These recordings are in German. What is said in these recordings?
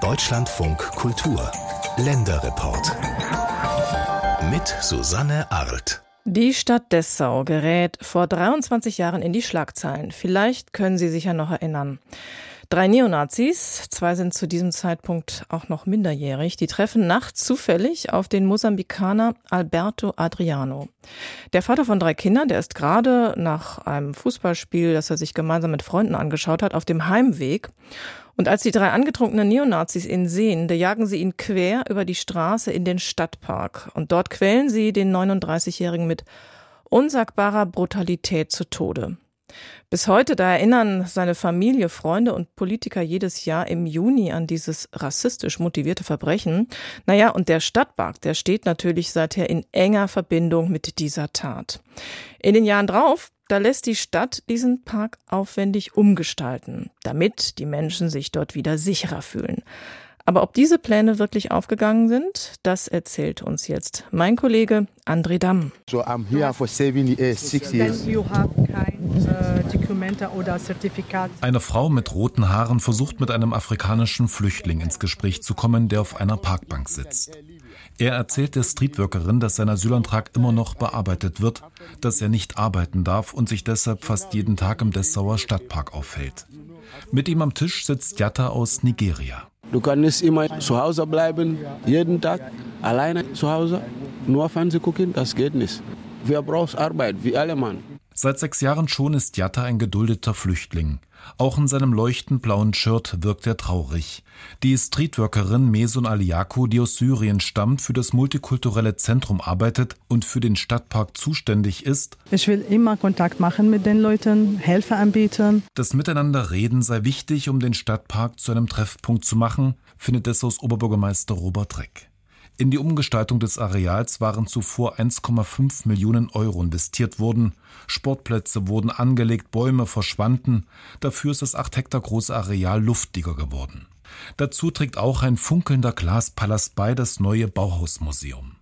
Deutschlandfunk Kultur Länderreport mit Susanne Arlt. Die Stadt Dessau gerät vor 23 Jahren in die Schlagzeilen. Vielleicht können Sie sich ja noch erinnern. Drei Neonazis, zwei sind zu diesem Zeitpunkt auch noch minderjährig, die treffen nachts zufällig auf den Mosambikaner Alberto Adriano. Der Vater von drei Kindern, der ist gerade nach einem Fußballspiel, das er sich gemeinsam mit Freunden angeschaut hat, auf dem Heimweg. Und als die drei angetrunkenen Neonazis ihn sehen, da jagen sie ihn quer über die Straße in den Stadtpark. Und dort quälen sie den 39-Jährigen mit unsagbarer Brutalität zu Tode. Bis heute, da erinnern seine Familie, Freunde und Politiker jedes Jahr im Juni an dieses rassistisch motivierte Verbrechen. Naja, und der Stadtpark, der steht natürlich seither in enger Verbindung mit dieser Tat. In den Jahren drauf, da lässt die Stadt diesen Park aufwendig umgestalten, damit die Menschen sich dort wieder sicherer fühlen. Aber ob diese Pläne wirklich aufgegangen sind, das erzählt uns jetzt mein Kollege André Damm. So I'm here for seven years, six years. Eine Frau mit roten Haaren versucht mit einem afrikanischen Flüchtling ins Gespräch zu kommen, der auf einer Parkbank sitzt. Er erzählt der Streetworkerin, dass sein Asylantrag immer noch bearbeitet wird, dass er nicht arbeiten darf und sich deshalb fast jeden Tag im Dessauer Stadtpark aufhält. Mit ihm am Tisch sitzt Jatta aus Nigeria. Du kannst immer zu Hause bleiben, jeden Tag alleine zu Hause, nur Fernsehen gucken, das geht nicht. Wir brauchen Arbeit, wie alle Mann. Seit sechs Jahren schon ist Jatta ein geduldeter Flüchtling. Auch in seinem leuchtend blauen Shirt wirkt er traurig. Die Streetworkerin Mesun Aliaku, die aus Syrien stammt, für das multikulturelle Zentrum arbeitet und für den Stadtpark zuständig ist. Ich will immer Kontakt machen mit den Leuten, Hilfe anbieten. Das Miteinanderreden sei wichtig, um den Stadtpark zu einem Treffpunkt zu machen, findet Dessau's Oberbürgermeister Robert Reck. In die Umgestaltung des Areals waren zuvor 1,5 Millionen Euro investiert worden. Sportplätze wurden angelegt, Bäume verschwanden. Dafür ist das acht Hektar große Areal luftiger geworden. Dazu trägt auch ein funkelnder Glaspalast bei, das neue Bauhausmuseum.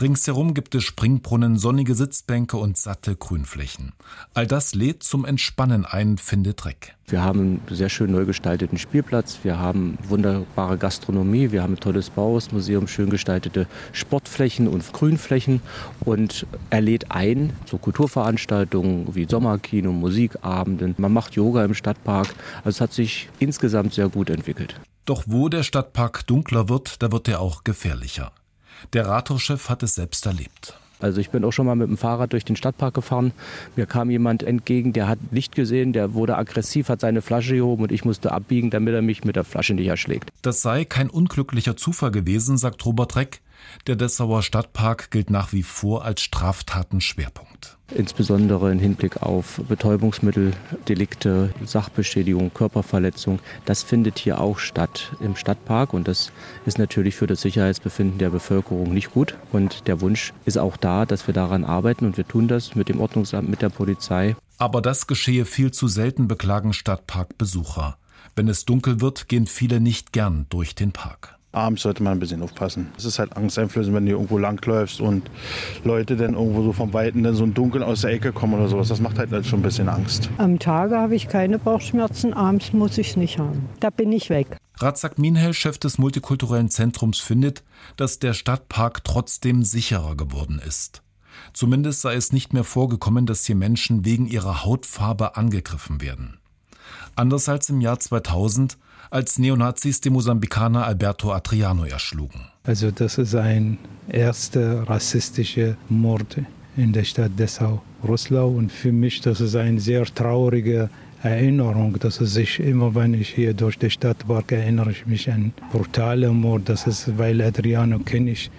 Ringsherum gibt es Springbrunnen, sonnige Sitzbänke und satte Grünflächen. All das lädt zum Entspannen ein, findet Reck. Wir haben einen sehr schön neu gestalteten Spielplatz, wir haben wunderbare Gastronomie, wir haben ein tolles Bauhausmuseum, schön gestaltete Sportflächen und Grünflächen und er lädt ein zu Kulturveranstaltungen wie Sommerkino, Musikabenden. Man macht Yoga im Stadtpark. Also es hat sich insgesamt sehr gut entwickelt. Doch wo der Stadtpark dunkler wird, da wird er auch gefährlicher. Der Rathauschef hat es selbst erlebt. Also ich bin auch schon mal mit dem Fahrrad durch den Stadtpark gefahren. Mir kam jemand entgegen, der hat Licht gesehen, der wurde aggressiv, hat seine Flasche gehoben und ich musste abbiegen, damit er mich mit der Flasche nicht erschlägt. Das sei kein unglücklicher Zufall gewesen, sagt Robert Reck. Der Dessauer Stadtpark gilt nach wie vor als Straftatenschwerpunkt. Insbesondere im Hinblick auf Betäubungsmitteldelikte, Sachbeschädigung, Körperverletzung. Das findet hier auch statt im Stadtpark und das ist natürlich für das Sicherheitsbefinden der Bevölkerung nicht gut. Und der Wunsch ist auch da, dass wir daran arbeiten und wir tun das mit dem Ordnungsamt, mit der Polizei. Aber das geschehe viel zu selten, beklagen Stadtparkbesucher. Wenn es dunkel wird, gehen viele nicht gern durch den Park. Abends sollte man ein bisschen aufpassen. Es ist halt angsteinflößend, wenn du irgendwo langläufst und Leute dann irgendwo so vom Weiten dann so ein Dunkel aus der Ecke kommen oder sowas. Das macht halt, halt schon ein bisschen Angst. Am Tage habe ich keine Bauchschmerzen, abends muss ich es nicht haben. Da bin ich weg. Ratzak Minhel, Chef des multikulturellen Zentrums, findet, dass der Stadtpark trotzdem sicherer geworden ist. Zumindest sei es nicht mehr vorgekommen, dass hier Menschen wegen ihrer Hautfarbe angegriffen werden. Anders als im Jahr 2000, als Neonazis den Mosambikaner Alberto Adriano erschlugen. Also das ist ein erster rassistischer Mord in der Stadt Dessau-Rosslau und für mich das ist eine sehr traurige Erinnerung, dass es sich immer, wenn ich hier durch die Stadt war, erinnere ich mich an brutale Mord. Das ist, weil Adriano kenne ich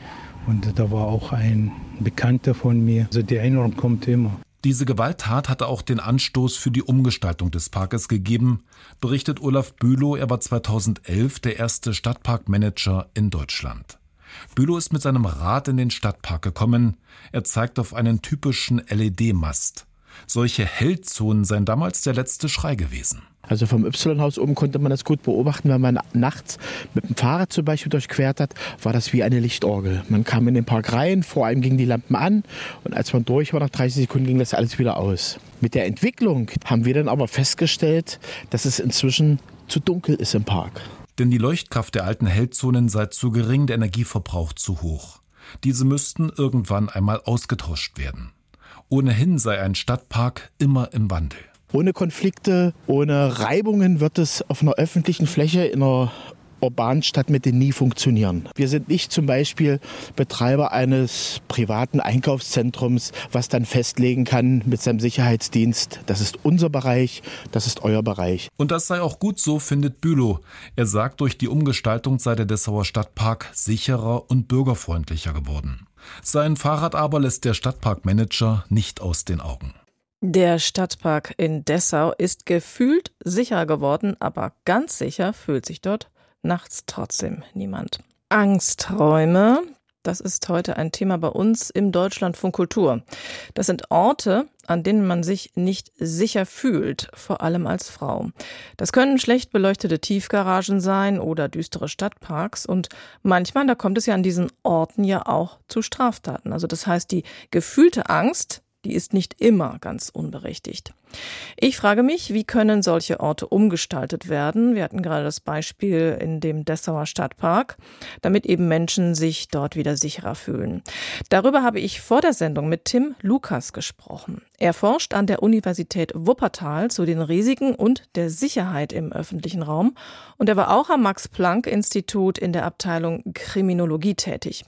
und da war auch ein Bekannter von mir. Also die Erinnerung kommt immer. Diese Gewalttat hatte auch den Anstoß für die Umgestaltung des Parkes gegeben, berichtet Olaf Bülow, er war 2011 der erste Stadtparkmanager in Deutschland. Bülow ist mit seinem Rad in den Stadtpark gekommen. Er zeigt auf einen typischen LED-Mast. Solche Hellzonen seien damals der letzte Schrei gewesen. Also vom Y-Haus oben konnte man das gut beobachten. Wenn man nachts mit dem Fahrrad zum Beispiel durchquert hat, war das wie eine Lichtorgel. Man kam in den Park rein, vor allem gingen die Lampen an und als man durch war, nach 30 Sekunden ging das alles wieder aus. Mit der Entwicklung haben wir dann aber festgestellt, dass es inzwischen zu dunkel ist im Park. Denn die Leuchtkraft der alten Hellzonen sei zu gering, der Energieverbrauch zu hoch. Diese müssten irgendwann einmal ausgetauscht werden. Ohnehin sei ein Stadtpark immer im Wandel. Ohne Konflikte, ohne Reibungen wird es auf einer öffentlichen Fläche in einer urbanen Stadtmitte nie funktionieren. Wir sind nicht zum Beispiel Betreiber eines privaten Einkaufszentrums, was dann festlegen kann mit seinem Sicherheitsdienst, das ist unser Bereich, das ist euer Bereich. Und das sei auch gut so, findet Bülow. Er sagt, durch die Umgestaltung sei der Dessauer Stadtpark sicherer und bürgerfreundlicher geworden. Sein Fahrrad aber lässt der Stadtparkmanager nicht aus den Augen. Der Stadtpark in Dessau ist gefühlt sicher geworden, aber ganz sicher fühlt sich dort nachts trotzdem niemand. Angsträume, das ist heute ein Thema bei uns im Deutschlandfunk Kultur. Das sind Orte, an denen man sich nicht sicher fühlt, vor allem als Frau. Das können schlecht beleuchtete Tiefgaragen sein oder düstere Stadtparks und manchmal, da kommt es ja an diesen Orten ja auch zu Straftaten. Also das heißt, die gefühlte Angst, die ist nicht immer ganz unberechtigt. Ich frage mich, wie können solche Orte umgestaltet werden? Wir hatten gerade das Beispiel in dem Dessauer Stadtpark, damit eben Menschen sich dort wieder sicherer fühlen. Darüber habe ich vor der Sendung mit Tim Lukas gesprochen. Er forscht an der Universität Wuppertal zu den Risiken und der Sicherheit im öffentlichen Raum und er war auch am Max-Planck-Institut in der Abteilung Kriminologie tätig.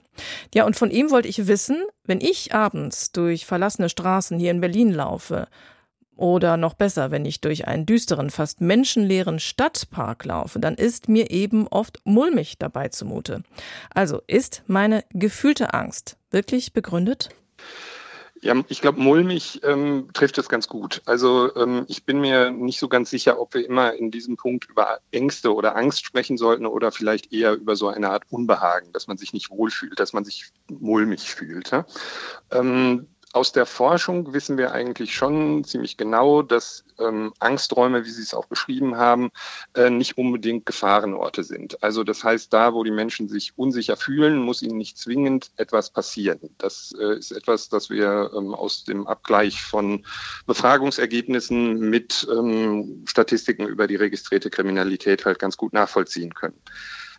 Ja, und von ihm wollte ich wissen, wenn ich abends durch verlassene Straßen hier in Berlin laufe, oder noch besser, wenn ich durch einen düsteren, fast menschenleeren Stadtpark laufe, dann ist mir eben oft mulmig dabei zumute. Also ist meine gefühlte Angst wirklich begründet? Ja, ich glaube, mulmig ähm, trifft es ganz gut. Also ähm, ich bin mir nicht so ganz sicher, ob wir immer in diesem Punkt über Ängste oder Angst sprechen sollten oder vielleicht eher über so eine Art Unbehagen, dass man sich nicht wohlfühlt, dass man sich mulmig fühlt. Ja? Ähm, aus der Forschung wissen wir eigentlich schon ziemlich genau, dass ähm, Angsträume, wie Sie es auch beschrieben haben, äh, nicht unbedingt Gefahrenorte sind. Also das heißt, da, wo die Menschen sich unsicher fühlen, muss ihnen nicht zwingend etwas passieren. Das äh, ist etwas, das wir ähm, aus dem Abgleich von Befragungsergebnissen mit ähm, Statistiken über die registrierte Kriminalität halt ganz gut nachvollziehen können.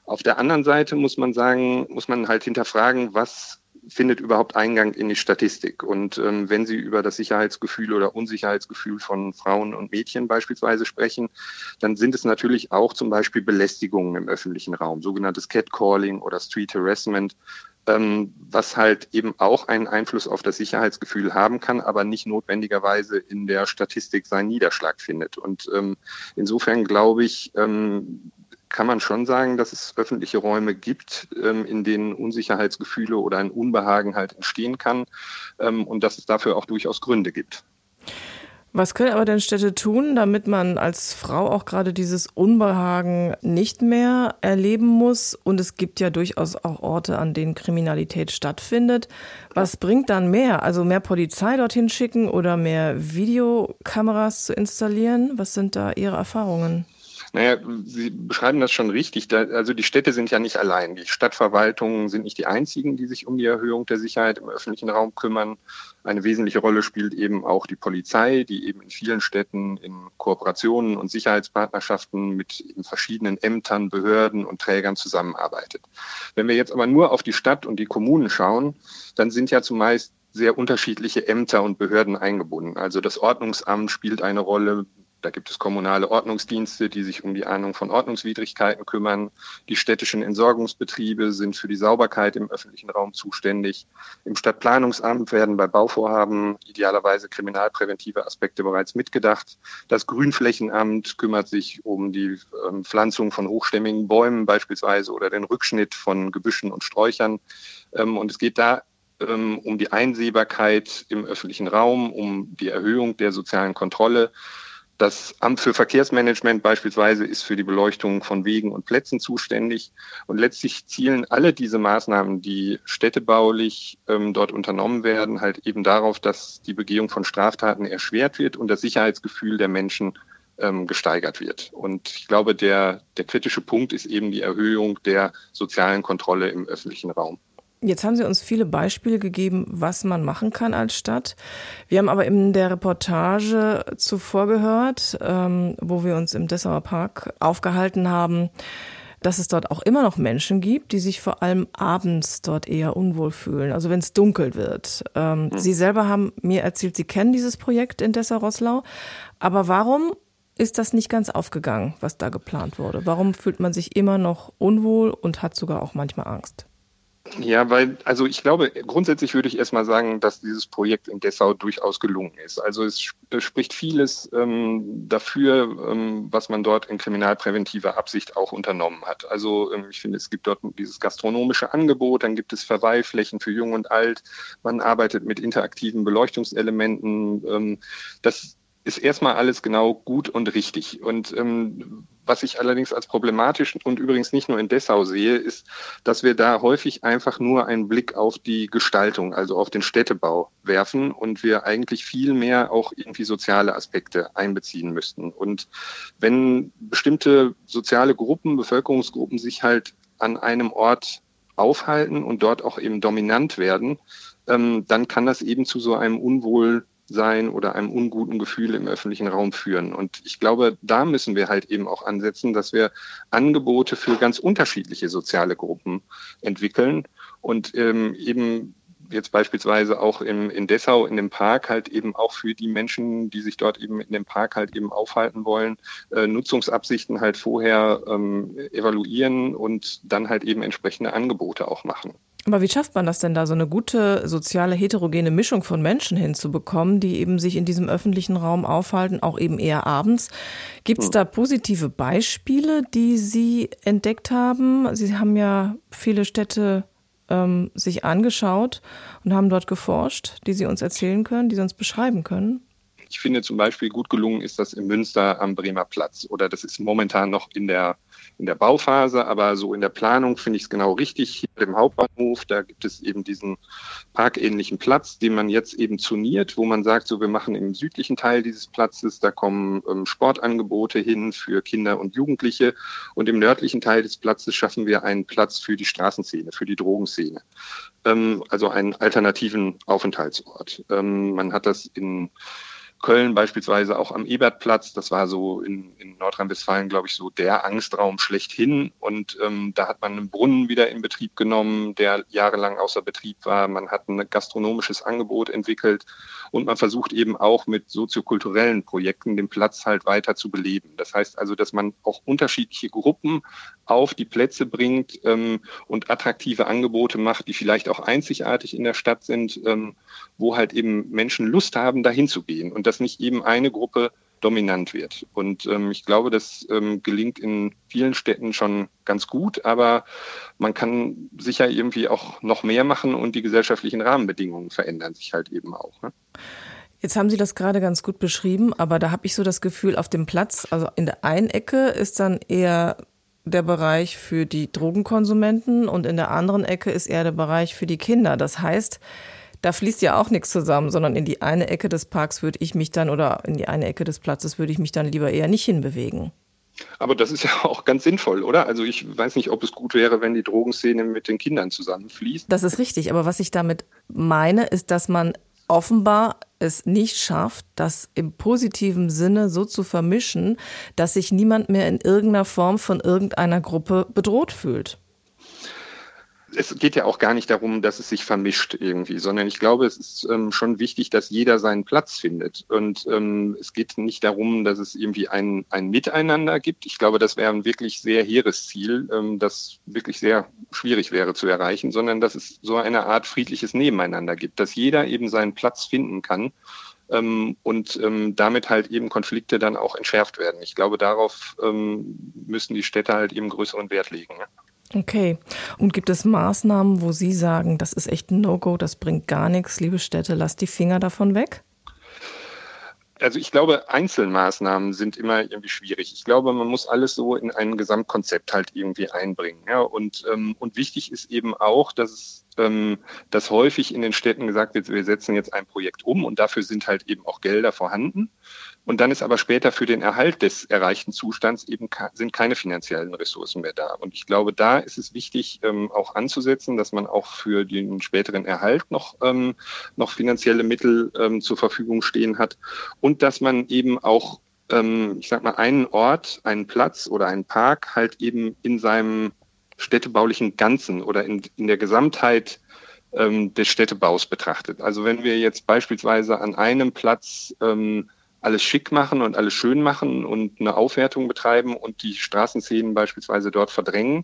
Auf der anderen Seite muss man sagen, muss man halt hinterfragen, was findet überhaupt Eingang in die Statistik. Und ähm, wenn Sie über das Sicherheitsgefühl oder Unsicherheitsgefühl von Frauen und Mädchen beispielsweise sprechen, dann sind es natürlich auch zum Beispiel Belästigungen im öffentlichen Raum, sogenanntes Catcalling oder Street Harassment, ähm, was halt eben auch einen Einfluss auf das Sicherheitsgefühl haben kann, aber nicht notwendigerweise in der Statistik seinen Niederschlag findet. Und ähm, insofern glaube ich, ähm, kann man schon sagen, dass es öffentliche Räume gibt, ähm, in denen Unsicherheitsgefühle oder ein Unbehagen halt entstehen kann ähm, und dass es dafür auch durchaus Gründe gibt. Was können aber denn Städte tun, damit man als Frau auch gerade dieses Unbehagen nicht mehr erleben muss? Und es gibt ja durchaus auch Orte, an denen Kriminalität stattfindet. Was bringt dann mehr? Also mehr Polizei dorthin schicken oder mehr Videokameras zu installieren? Was sind da Ihre Erfahrungen? Naja, Sie beschreiben das schon richtig. Da, also die Städte sind ja nicht allein. Die Stadtverwaltungen sind nicht die einzigen, die sich um die Erhöhung der Sicherheit im öffentlichen Raum kümmern. Eine wesentliche Rolle spielt eben auch die Polizei, die eben in vielen Städten in Kooperationen und Sicherheitspartnerschaften mit verschiedenen Ämtern, Behörden und Trägern zusammenarbeitet. Wenn wir jetzt aber nur auf die Stadt und die Kommunen schauen, dann sind ja zumeist sehr unterschiedliche Ämter und Behörden eingebunden. Also das Ordnungsamt spielt eine Rolle, da gibt es kommunale Ordnungsdienste, die sich um die Ahnung von Ordnungswidrigkeiten kümmern. Die städtischen Entsorgungsbetriebe sind für die Sauberkeit im öffentlichen Raum zuständig. Im Stadtplanungsamt werden bei Bauvorhaben idealerweise kriminalpräventive Aspekte bereits mitgedacht. Das Grünflächenamt kümmert sich um die ähm, Pflanzung von hochstämmigen Bäumen beispielsweise oder den Rückschnitt von Gebüschen und Sträuchern. Ähm, und es geht da ähm, um die Einsehbarkeit im öffentlichen Raum, um die Erhöhung der sozialen Kontrolle das Amt für Verkehrsmanagement beispielsweise ist für die Beleuchtung von Wegen und Plätzen zuständig. Und letztlich zielen alle diese Maßnahmen, die städtebaulich ähm, dort unternommen werden, halt eben darauf, dass die Begehung von Straftaten erschwert wird und das Sicherheitsgefühl der Menschen ähm, gesteigert wird. Und ich glaube, der, der kritische Punkt ist eben die Erhöhung der sozialen Kontrolle im öffentlichen Raum. Jetzt haben Sie uns viele Beispiele gegeben, was man machen kann als Stadt. Wir haben aber in der Reportage zuvor gehört, ähm, wo wir uns im Dessauer Park aufgehalten haben, dass es dort auch immer noch Menschen gibt, die sich vor allem abends dort eher unwohl fühlen, also wenn es dunkel wird. Ähm, mhm. Sie selber haben mir erzählt, Sie kennen dieses Projekt in Dessau-Rosslau. Aber warum ist das nicht ganz aufgegangen, was da geplant wurde? Warum fühlt man sich immer noch unwohl und hat sogar auch manchmal Angst? Ja, weil, also ich glaube, grundsätzlich würde ich erstmal sagen, dass dieses Projekt in Dessau durchaus gelungen ist. Also es spricht vieles ähm, dafür, ähm, was man dort in kriminalpräventiver Absicht auch unternommen hat. Also ähm, ich finde, es gibt dort dieses gastronomische Angebot, dann gibt es Verweilflächen für Jung und Alt, man arbeitet mit interaktiven Beleuchtungselementen. Ähm, das ist erstmal alles genau gut und richtig. Und ähm, was ich allerdings als problematisch und übrigens nicht nur in Dessau sehe, ist, dass wir da häufig einfach nur einen Blick auf die Gestaltung, also auf den Städtebau werfen und wir eigentlich viel mehr auch irgendwie soziale Aspekte einbeziehen müssten. Und wenn bestimmte soziale Gruppen, Bevölkerungsgruppen sich halt an einem Ort aufhalten und dort auch eben dominant werden, ähm, dann kann das eben zu so einem Unwohl sein oder einem unguten Gefühl im öffentlichen Raum führen. Und ich glaube, da müssen wir halt eben auch ansetzen, dass wir Angebote für ganz unterschiedliche soziale Gruppen entwickeln und ähm, eben jetzt beispielsweise auch im, in Dessau in dem Park halt eben auch für die Menschen, die sich dort eben in dem Park halt eben aufhalten wollen, äh, Nutzungsabsichten halt vorher ähm, evaluieren und dann halt eben entsprechende Angebote auch machen. Aber wie schafft man das denn da, so eine gute soziale heterogene Mischung von Menschen hinzubekommen, die eben sich in diesem öffentlichen Raum aufhalten, auch eben eher abends? Gibt es hm. da positive Beispiele, die Sie entdeckt haben? Sie haben ja viele Städte ähm, sich angeschaut und haben dort geforscht, die Sie uns erzählen können, die Sie uns beschreiben können. Ich finde zum Beispiel gut gelungen ist das in Münster am Bremer Platz oder das ist momentan noch in der in der Bauphase, aber so in der Planung finde ich es genau richtig. Hier im Hauptbahnhof, da gibt es eben diesen parkähnlichen Platz, den man jetzt eben zuniert, wo man sagt, so wir machen im südlichen Teil dieses Platzes, da kommen ähm, Sportangebote hin für Kinder und Jugendliche und im nördlichen Teil des Platzes schaffen wir einen Platz für die Straßenszene, für die Drogenszene. Ähm, also einen alternativen Aufenthaltsort. Ähm, man hat das in Köln beispielsweise auch am Ebertplatz. Das war so in, in Nordrhein-Westfalen, glaube ich, so der Angstraum schlechthin. Und ähm, da hat man einen Brunnen wieder in Betrieb genommen, der jahrelang außer Betrieb war. Man hat ein gastronomisches Angebot entwickelt und man versucht eben auch mit soziokulturellen Projekten den Platz halt weiter zu beleben. Das heißt also, dass man auch unterschiedliche Gruppen auf die Plätze bringt ähm, und attraktive Angebote macht, die vielleicht auch einzigartig in der Stadt sind, ähm, wo halt eben Menschen Lust haben, dahin zu gehen. Und das dass nicht eben eine Gruppe dominant wird. Und ähm, ich glaube, das ähm, gelingt in vielen Städten schon ganz gut, aber man kann sicher irgendwie auch noch mehr machen und die gesellschaftlichen Rahmenbedingungen verändern sich halt eben auch. Ne? Jetzt haben Sie das gerade ganz gut beschrieben, aber da habe ich so das Gefühl, auf dem Platz, also in der einen Ecke ist dann eher der Bereich für die Drogenkonsumenten und in der anderen Ecke ist eher der Bereich für die Kinder. Das heißt, da fließt ja auch nichts zusammen, sondern in die eine Ecke des Parks würde ich mich dann oder in die eine Ecke des Platzes würde ich mich dann lieber eher nicht hinbewegen. Aber das ist ja auch ganz sinnvoll, oder? Also ich weiß nicht, ob es gut wäre, wenn die Drogenszene mit den Kindern zusammenfließt. Das ist richtig, aber was ich damit meine, ist, dass man offenbar es nicht schafft, das im positiven Sinne so zu vermischen, dass sich niemand mehr in irgendeiner Form von irgendeiner Gruppe bedroht fühlt es geht ja auch gar nicht darum, dass es sich vermischt irgendwie, sondern ich glaube, es ist ähm, schon wichtig, dass jeder seinen Platz findet. Und ähm, es geht nicht darum, dass es irgendwie ein, ein Miteinander gibt. Ich glaube, das wäre ein wirklich sehr hehres Ziel, ähm, das wirklich sehr schwierig wäre zu erreichen, sondern dass es so eine Art friedliches Nebeneinander gibt, dass jeder eben seinen Platz finden kann. Ähm, und ähm, damit halt eben Konflikte dann auch entschärft werden. Ich glaube, darauf ähm, müssen die Städte halt eben größeren Wert legen. Okay. Und gibt es Maßnahmen, wo Sie sagen, das ist echt ein No-Go, das bringt gar nichts, liebe Städte, lasst die Finger davon weg? Also ich glaube, Einzelmaßnahmen sind immer irgendwie schwierig. Ich glaube, man muss alles so in ein Gesamtkonzept halt irgendwie einbringen. Ja? Und, ähm, und wichtig ist eben auch, dass ähm, dass häufig in den Städten gesagt wird, wir setzen jetzt ein Projekt um und dafür sind halt eben auch Gelder vorhanden. Und dann ist aber später für den Erhalt des erreichten Zustands eben sind keine finanziellen Ressourcen mehr da. Und ich glaube, da ist es wichtig, ähm, auch anzusetzen, dass man auch für den späteren Erhalt noch, ähm, noch finanzielle Mittel ähm, zur Verfügung stehen hat und dass man eben auch ähm, ich sag mal, einen Ort, einen Platz oder einen Park halt eben in seinem städtebaulichen Ganzen oder in, in der Gesamtheit ähm, des Städtebaus betrachtet. Also wenn wir jetzt beispielsweise an einem Platz ähm, alles schick machen und alles schön machen und eine Aufwertung betreiben und die Straßenszenen beispielsweise dort verdrängen,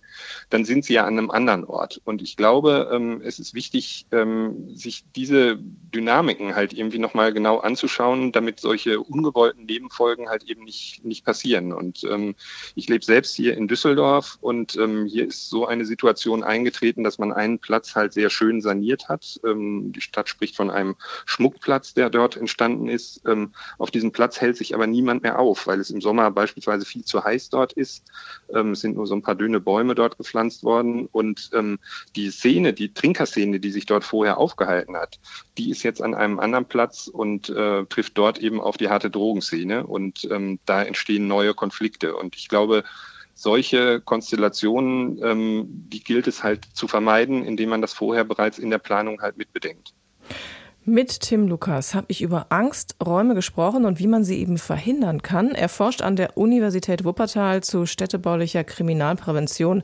dann sind sie ja an einem anderen Ort. Und ich glaube, ähm, es ist wichtig, ähm, sich diese Dynamiken halt irgendwie nochmal genau anzuschauen, damit solche ungewollten Nebenfolgen halt eben nicht, nicht passieren. Und ähm, ich lebe selbst hier in Düsseldorf und hier ist so eine Situation eingetreten, dass man einen Platz halt sehr schön saniert hat. Die Stadt spricht von einem Schmuckplatz, der dort entstanden ist. Auf diesem Platz hält sich aber niemand mehr auf, weil es im Sommer beispielsweise viel zu heiß dort ist. Ähm, es sind nur so ein paar dünne Bäume dort gepflanzt worden und ähm, die Szene, die Trinkerszene, die sich dort vorher aufgehalten hat, die ist jetzt an einem anderen Platz und äh, trifft dort eben auf die harte Drogenszene und ähm, da entstehen neue Konflikte und ich glaube, solche Konstellationen, ähm, die gilt es halt zu vermeiden, indem man das vorher bereits in der Planung halt mitbedenkt. Mit Tim Lukas habe ich über Angsträume gesprochen und wie man sie eben verhindern kann. Er forscht an der Universität Wuppertal zu städtebaulicher Kriminalprävention.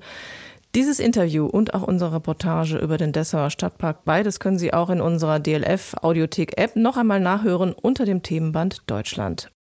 Dieses Interview und auch unsere Reportage über den Dessauer Stadtpark, beides können Sie auch in unserer DLF Audiothek App noch einmal nachhören unter dem Themenband Deutschland